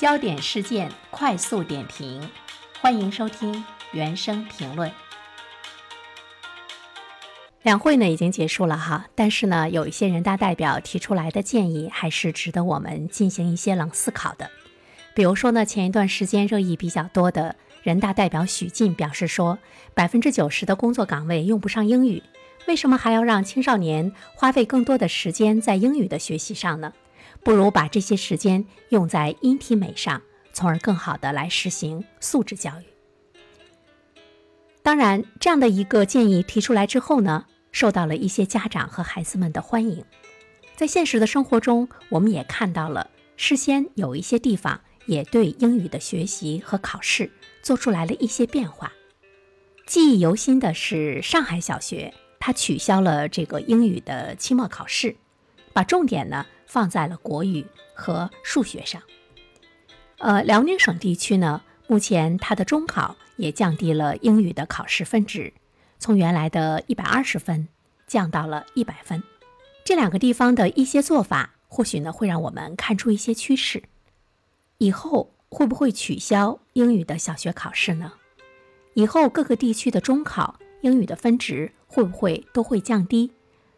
焦点事件快速点评，欢迎收听原声评论。两会呢已经结束了哈，但是呢，有一些人大代表提出来的建议还是值得我们进行一些冷思考的。比如说呢，前一段时间热议比较多的人大代表许进表示说，百分之九十的工作岗位用不上英语，为什么还要让青少年花费更多的时间在英语的学习上呢？不如把这些时间用在音体美上，从而更好的来实行素质教育。当然，这样的一个建议提出来之后呢，受到了一些家长和孩子们的欢迎。在现实的生活中，我们也看到了，事先有一些地方也对英语的学习和考试做出来了一些变化。记忆犹新的是，上海小学它取消了这个英语的期末考试，把重点呢。放在了国语和数学上。呃，辽宁省地区呢，目前它的中考也降低了英语的考试分值，从原来的一百二十分降到了一百分。这两个地方的一些做法，或许呢会让我们看出一些趋势。以后会不会取消英语的小学考试呢？以后各个地区的中考英语的分值会不会都会降低，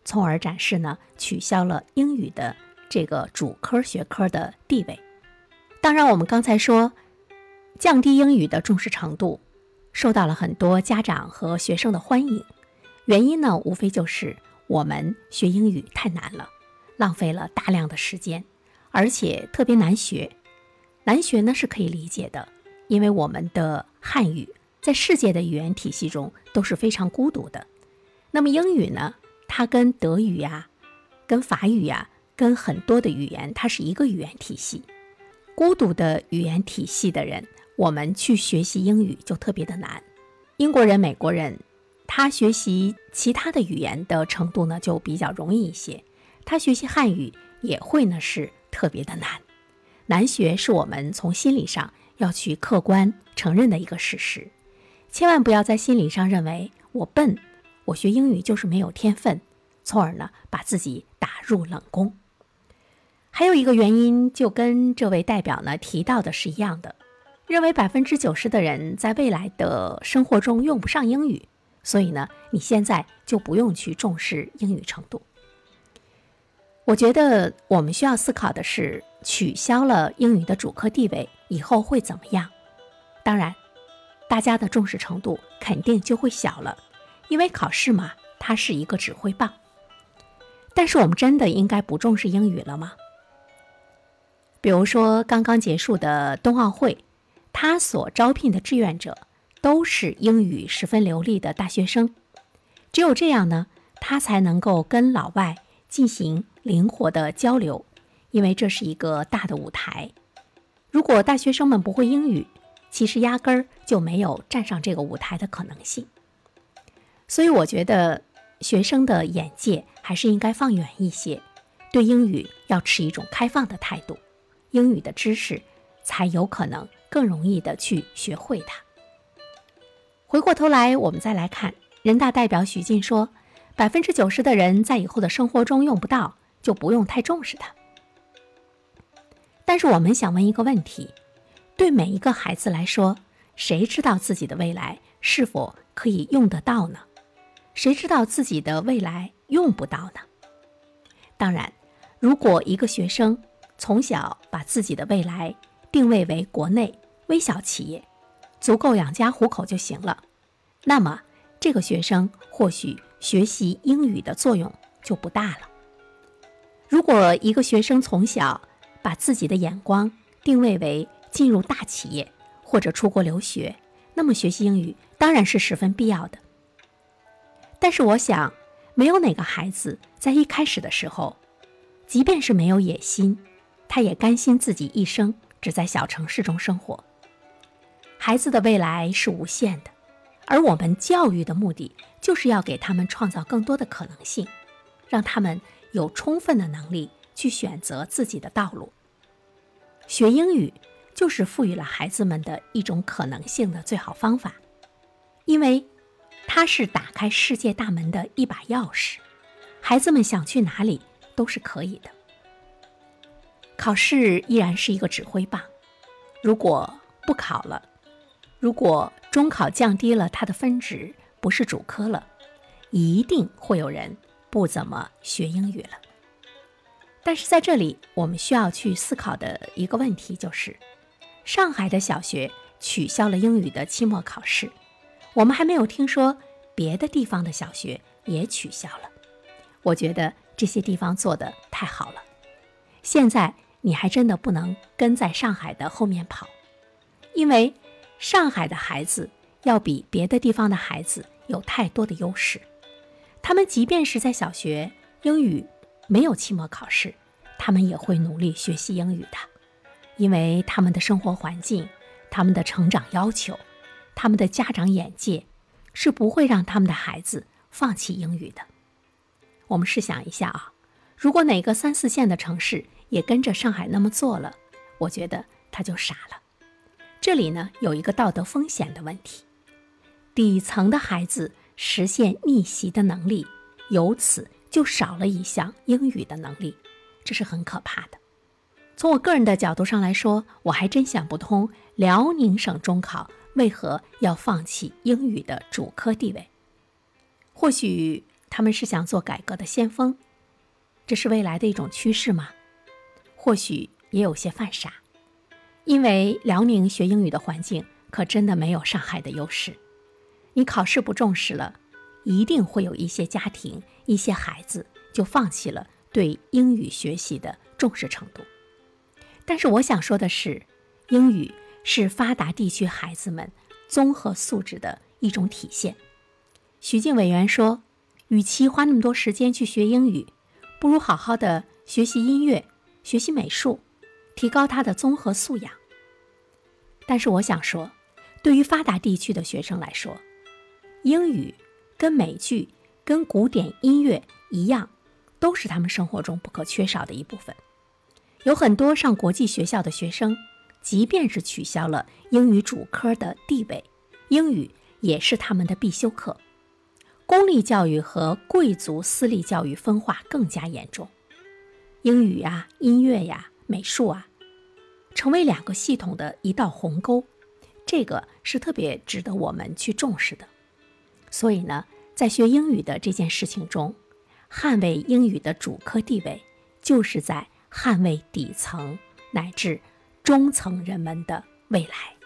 从而展示呢取消了英语的？这个主科学科的地位，当然，我们刚才说降低英语的重视程度，受到了很多家长和学生的欢迎。原因呢，无非就是我们学英语太难了，浪费了大量的时间，而且特别难学。难学呢是可以理解的，因为我们的汉语在世界的语言体系中都是非常孤独的。那么英语呢，它跟德语呀，跟法语呀。跟很多的语言，它是一个语言体系。孤独的语言体系的人，我们去学习英语就特别的难。英国人、美国人，他学习其他的语言的程度呢就比较容易一些。他学习汉语也会呢是特别的难，难学是我们从心理上要去客观承认的一个事实。千万不要在心理上认为我笨，我学英语就是没有天分，从而呢把自己打入冷宫。还有一个原因，就跟这位代表呢提到的是一样的，认为百分之九十的人在未来的生活中用不上英语，所以呢，你现在就不用去重视英语程度。我觉得我们需要思考的是，取消了英语的主科地位以后会怎么样？当然，大家的重视程度肯定就会小了，因为考试嘛，它是一个指挥棒。但是我们真的应该不重视英语了吗？比如说，刚刚结束的冬奥会，他所招聘的志愿者都是英语十分流利的大学生。只有这样呢，他才能够跟老外进行灵活的交流，因为这是一个大的舞台。如果大学生们不会英语，其实压根儿就没有站上这个舞台的可能性。所以，我觉得学生的眼界还是应该放远一些，对英语要持一种开放的态度。英语的知识，才有可能更容易的去学会它。回过头来，我们再来看人大代表许进说：“百分之九十的人在以后的生活中用不到，就不用太重视它。”但是我们想问一个问题：对每一个孩子来说，谁知道自己的未来是否可以用得到呢？谁知道自己的未来用不到呢？当然，如果一个学生，从小把自己的未来定位为国内微小企业，足够养家糊口就行了。那么，这个学生或许学习英语的作用就不大了。如果一个学生从小把自己的眼光定位为进入大企业或者出国留学，那么学习英语当然是十分必要的。但是，我想，没有哪个孩子在一开始的时候，即便是没有野心。他也甘心自己一生只在小城市中生活。孩子的未来是无限的，而我们教育的目的就是要给他们创造更多的可能性，让他们有充分的能力去选择自己的道路。学英语就是赋予了孩子们的一种可能性的最好方法，因为它是打开世界大门的一把钥匙，孩子们想去哪里都是可以的。考试依然是一个指挥棒，如果不考了，如果中考降低了它的分值，不是主科了，一定会有人不怎么学英语了。但是在这里，我们需要去思考的一个问题就是，上海的小学取消了英语的期末考试，我们还没有听说别的地方的小学也取消了。我觉得这些地方做的太好了。现在你还真的不能跟在上海的后面跑，因为上海的孩子要比别的地方的孩子有太多的优势。他们即便是在小学英语。没有期末考试，他们也会努力学习英语的，因为他们的生活环境、他们的成长要求、他们的家长眼界，是不会让他们的孩子放弃英语的。我们试想一下啊，如果哪个三四线的城市也跟着上海那么做了，我觉得他就傻了。这里呢有一个道德风险的问题，底层的孩子实现逆袭的能力由此。就少了一项英语的能力，这是很可怕的。从我个人的角度上来说，我还真想不通辽宁省中考为何要放弃英语的主科地位。或许他们是想做改革的先锋，这是未来的一种趋势吗？或许也有些犯傻，因为辽宁学英语的环境可真的没有上海的优势。你考试不重视了。一定会有一些家庭、一些孩子就放弃了对英语学习的重视程度。但是我想说的是，英语是发达地区孩子们综合素质的一种体现。徐静委员说：“与其花那么多时间去学英语，不如好好的学习音乐、学习美术，提高他的综合素养。”但是我想说，对于发达地区的学生来说，英语。跟美剧、跟古典音乐一样，都是他们生活中不可缺少的一部分。有很多上国际学校的学生，即便是取消了英语主科的地位，英语也是他们的必修课。公立教育和贵族私立教育分化更加严重，英语啊、音乐呀、美术啊，成为两个系统的一道鸿沟，这个是特别值得我们去重视的。所以呢，在学英语的这件事情中，捍卫英语的主科地位，就是在捍卫底层乃至中层人们的未来。